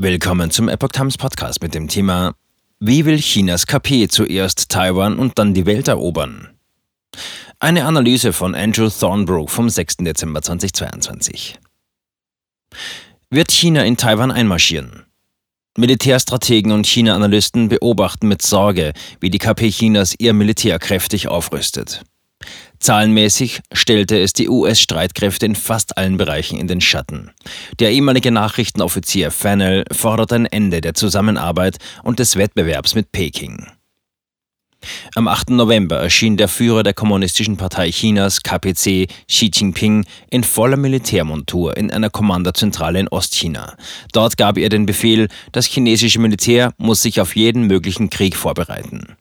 Willkommen zum Epoch Times Podcast mit dem Thema Wie will Chinas KP zuerst Taiwan und dann die Welt erobern? Eine Analyse von Andrew Thornbrook vom 6. Dezember 2022. Wird China in Taiwan einmarschieren? Militärstrategen und China-Analysten beobachten mit Sorge, wie die KP Chinas ihr Militär kräftig aufrüstet. Zahlenmäßig stellte es die US-Streitkräfte in fast allen Bereichen in den Schatten. Der ehemalige Nachrichtenoffizier Fennell fordert ein Ende der Zusammenarbeit und des Wettbewerbs mit Peking. Am 8. November erschien der Führer der Kommunistischen Partei Chinas, KPC, Xi Jinping, in voller Militärmontur in einer Kommandozentrale in Ostchina. Dort gab er den Befehl, das chinesische Militär muss sich auf jeden möglichen Krieg vorbereiten.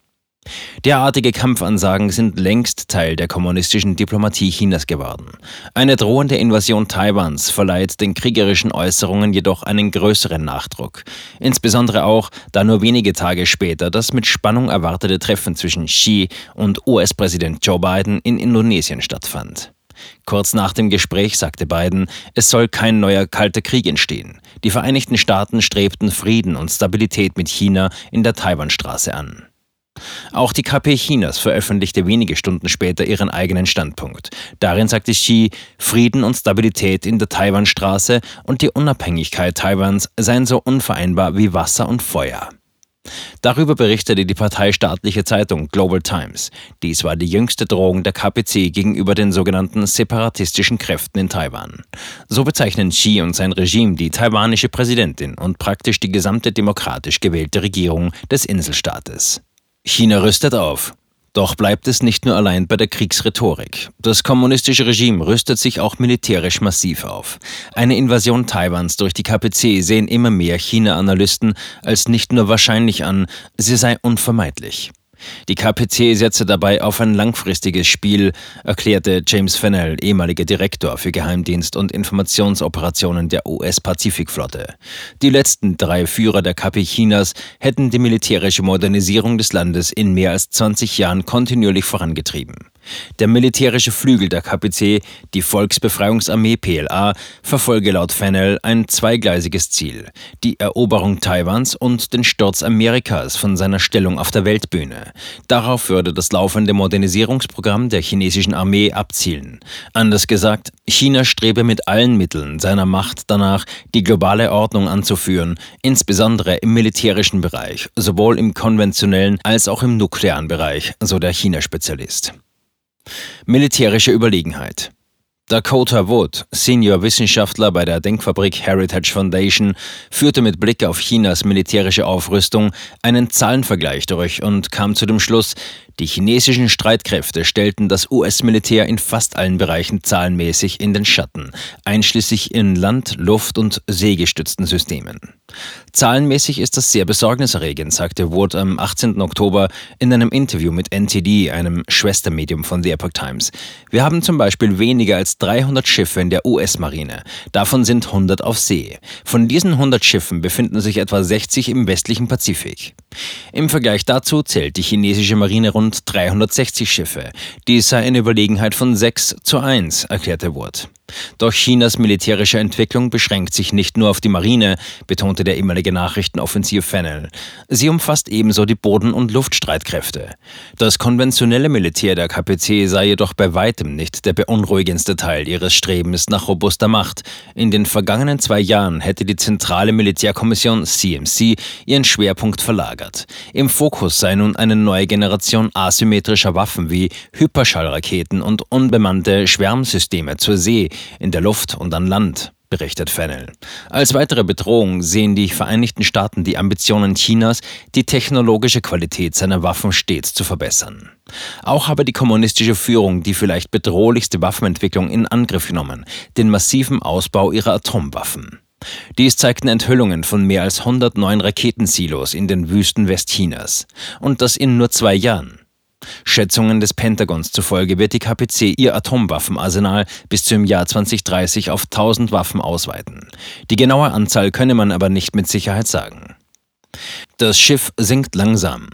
Derartige Kampfansagen sind längst Teil der kommunistischen Diplomatie Chinas geworden. Eine drohende Invasion Taiwans verleiht den kriegerischen Äußerungen jedoch einen größeren Nachdruck. Insbesondere auch, da nur wenige Tage später das mit Spannung erwartete Treffen zwischen Xi und US-Präsident Joe Biden in Indonesien stattfand. Kurz nach dem Gespräch sagte Biden, es soll kein neuer kalter Krieg entstehen. Die Vereinigten Staaten strebten Frieden und Stabilität mit China in der Taiwanstraße an. Auch die KP Chinas veröffentlichte wenige Stunden später ihren eigenen Standpunkt. Darin sagte Xi, Frieden und Stabilität in der Taiwanstraße und die Unabhängigkeit Taiwans seien so unvereinbar wie Wasser und Feuer. Darüber berichtete die parteistaatliche Zeitung Global Times. Dies war die jüngste Drohung der KPC gegenüber den sogenannten separatistischen Kräften in Taiwan. So bezeichnen Xi und sein Regime die taiwanische Präsidentin und praktisch die gesamte demokratisch gewählte Regierung des Inselstaates. China rüstet auf. Doch bleibt es nicht nur allein bei der Kriegsrhetorik. Das kommunistische Regime rüstet sich auch militärisch massiv auf. Eine Invasion Taiwans durch die KPC sehen immer mehr China-Analysten als nicht nur wahrscheinlich an, sie sei unvermeidlich. Die KPC setze dabei auf ein langfristiges Spiel, erklärte James Fennell, ehemaliger Direktor für Geheimdienst und Informationsoperationen der US-Pazifikflotte. Die letzten drei Führer der KP Chinas hätten die militärische Modernisierung des Landes in mehr als 20 Jahren kontinuierlich vorangetrieben. Der militärische Flügel der KPC, die Volksbefreiungsarmee PLA, verfolge laut Fennell ein zweigleisiges Ziel, die Eroberung Taiwans und den Sturz Amerikas von seiner Stellung auf der Weltbühne. Darauf würde das laufende Modernisierungsprogramm der chinesischen Armee abzielen. Anders gesagt, China strebe mit allen Mitteln seiner Macht danach, die globale Ordnung anzuführen, insbesondere im militärischen Bereich, sowohl im konventionellen als auch im nuklearen Bereich, so der China-Spezialist. Militärische Überlegenheit. Dakota Wood, Senior-Wissenschaftler bei der Denkfabrik Heritage Foundation, führte mit Blick auf Chinas militärische Aufrüstung einen Zahlenvergleich durch und kam zu dem Schluss, die chinesischen Streitkräfte stellten das US-Militär in fast allen Bereichen zahlenmäßig in den Schatten, einschließlich in Land-, Luft- und seegestützten Systemen. Zahlenmäßig ist das sehr besorgniserregend, sagte Wood am 18. Oktober in einem Interview mit NTD, einem Schwestermedium von The Epoch Times. Wir haben zum Beispiel weniger als 300 Schiffe in der US-Marine. Davon sind 100 auf See. Von diesen 100 Schiffen befinden sich etwa 60 im westlichen Pazifik. Im Vergleich dazu zählt die chinesische Marine rund 360 Schiffe. Dies sei eine Überlegenheit von 6 zu 1, erklärte Wood. Doch Chinas militärische Entwicklung beschränkt sich nicht nur auf die Marine, betonte der ehemalige Nachrichtenoffensiv Fennel. Sie umfasst ebenso die Boden- und Luftstreitkräfte. Das konventionelle Militär der KPC sei jedoch bei weitem nicht der beunruhigendste Teil ihres Strebens nach robuster Macht. In den vergangenen zwei Jahren hätte die zentrale Militärkommission CMC ihren Schwerpunkt verlagert. Im Fokus sei nun eine neue Generation asymmetrischer Waffen wie Hyperschallraketen und unbemannte Schwärmsysteme zur See, in der Luft und an Land, berichtet Fennel. Als weitere Bedrohung sehen die Vereinigten Staaten die Ambitionen Chinas, die technologische Qualität seiner Waffen stets zu verbessern. Auch habe die kommunistische Führung die vielleicht bedrohlichste Waffenentwicklung in Angriff genommen, den massiven Ausbau ihrer Atomwaffen. Dies zeigten Enthüllungen von mehr als 109 Raketensilos in den Wüsten Westchinas. Und das in nur zwei Jahren. Schätzungen des Pentagons zufolge wird die KPC ihr Atomwaffenarsenal bis zum Jahr 2030 auf 1000 Waffen ausweiten. Die genaue Anzahl könne man aber nicht mit Sicherheit sagen. Das Schiff sinkt langsam.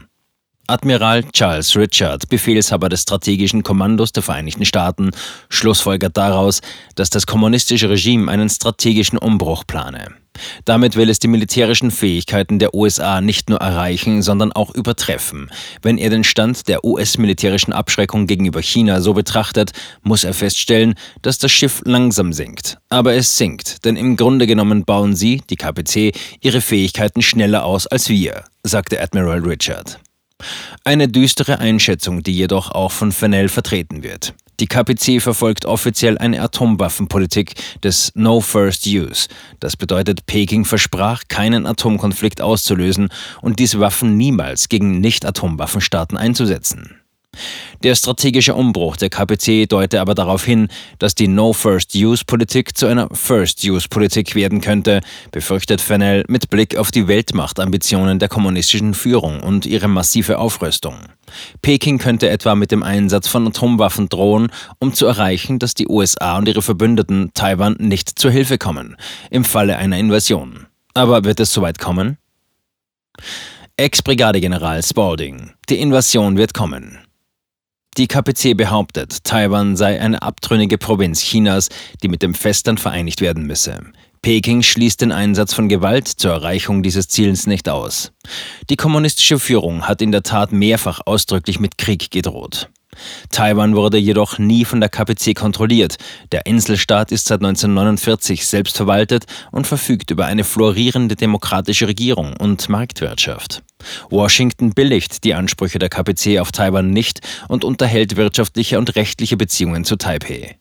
Admiral Charles Richard, Befehlshaber des strategischen Kommandos der Vereinigten Staaten, schlussfolgert daraus, dass das kommunistische Regime einen strategischen Umbruch plane. Damit will es die militärischen Fähigkeiten der USA nicht nur erreichen, sondern auch übertreffen. Wenn er den Stand der US-militärischen Abschreckung gegenüber China so betrachtet, muss er feststellen, dass das Schiff langsam sinkt. Aber es sinkt, denn im Grunde genommen bauen sie, die KPC, ihre Fähigkeiten schneller aus als wir, sagte Admiral Richard. Eine düstere Einschätzung, die jedoch auch von Fennell vertreten wird. Die KPC verfolgt offiziell eine Atomwaffenpolitik des No First Use. Das bedeutet, Peking versprach, keinen Atomkonflikt auszulösen und diese Waffen niemals gegen Nicht-Atomwaffenstaaten einzusetzen. Der strategische Umbruch der KPC deute aber darauf hin, dass die No-First-Use-Politik zu einer First-Use-Politik werden könnte, befürchtet Fennell mit Blick auf die Weltmachtambitionen der kommunistischen Führung und ihre massive Aufrüstung. Peking könnte etwa mit dem Einsatz von Atomwaffen drohen, um zu erreichen, dass die USA und ihre Verbündeten Taiwan nicht zur Hilfe kommen, im Falle einer Invasion. Aber wird es soweit kommen? Ex-Brigadegeneral Spalding. Die Invasion wird kommen. Die KPC behauptet, Taiwan sei eine abtrünnige Provinz Chinas, die mit dem Festland vereinigt werden müsse. Peking schließt den Einsatz von Gewalt zur Erreichung dieses Ziels nicht aus. Die kommunistische Führung hat in der Tat mehrfach ausdrücklich mit Krieg gedroht. Taiwan wurde jedoch nie von der KPC kontrolliert. Der Inselstaat ist seit 1949 selbst verwaltet und verfügt über eine florierende demokratische Regierung und Marktwirtschaft. Washington billigt die Ansprüche der KPC auf Taiwan nicht und unterhält wirtschaftliche und rechtliche Beziehungen zu Taipei.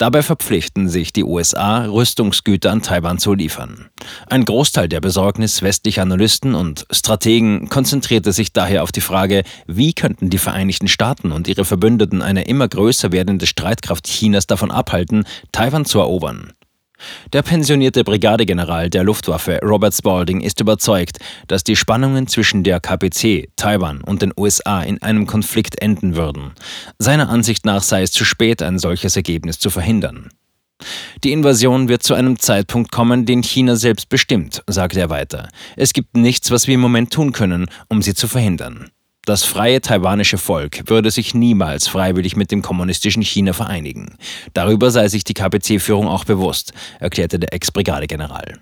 Dabei verpflichten sich die USA, Rüstungsgüter an Taiwan zu liefern. Ein Großteil der Besorgnis westlicher Analysten und Strategen konzentrierte sich daher auf die Frage, wie könnten die Vereinigten Staaten und ihre Verbündeten eine immer größer werdende Streitkraft Chinas davon abhalten, Taiwan zu erobern. Der pensionierte Brigadegeneral der Luftwaffe Robert Spalding ist überzeugt, dass die Spannungen zwischen der KPC, Taiwan und den USA in einem Konflikt enden würden. Seiner Ansicht nach sei es zu spät, ein solches Ergebnis zu verhindern. Die Invasion wird zu einem Zeitpunkt kommen, den China selbst bestimmt, sagt er weiter. Es gibt nichts, was wir im Moment tun können, um sie zu verhindern. Das freie taiwanische Volk würde sich niemals freiwillig mit dem kommunistischen China vereinigen. Darüber sei sich die KPC-Führung auch bewusst, erklärte der Ex-Brigadegeneral.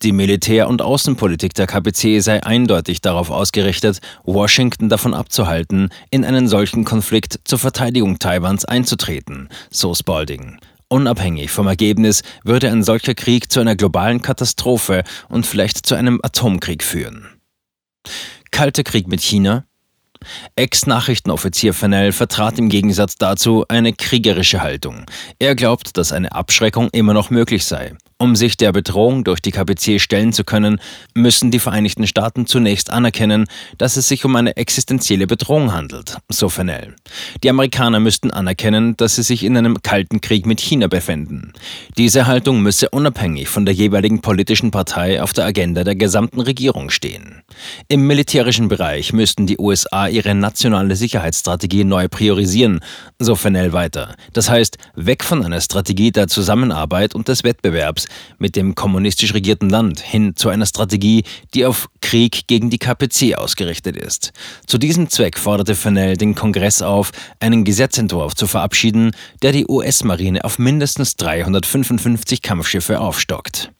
Die Militär- und Außenpolitik der KPC sei eindeutig darauf ausgerichtet, Washington davon abzuhalten, in einen solchen Konflikt zur Verteidigung Taiwans einzutreten, so Spalding. Unabhängig vom Ergebnis würde ein solcher Krieg zu einer globalen Katastrophe und vielleicht zu einem Atomkrieg führen. Kalter Krieg mit China, Ex-Nachrichtenoffizier Fennell vertrat im Gegensatz dazu eine kriegerische Haltung. Er glaubt, dass eine Abschreckung immer noch möglich sei. Um sich der Bedrohung durch die KPC stellen zu können, müssen die Vereinigten Staaten zunächst anerkennen, dass es sich um eine existenzielle Bedrohung handelt, so Fennell. Die Amerikaner müssten anerkennen, dass sie sich in einem kalten Krieg mit China befinden. Diese Haltung müsse unabhängig von der jeweiligen politischen Partei auf der Agenda der gesamten Regierung stehen. Im militärischen Bereich müssten die USA ihre nationale Sicherheitsstrategie neu priorisieren, so Fennell weiter. Das heißt, weg von einer Strategie der Zusammenarbeit und des Wettbewerbs mit dem kommunistisch regierten Land hin zu einer Strategie, die auf Krieg gegen die KPC ausgerichtet ist. Zu diesem Zweck forderte Fennell den Kongress auf, einen Gesetzentwurf zu verabschieden, der die US-Marine auf mindestens 355 Kampfschiffe aufstockt.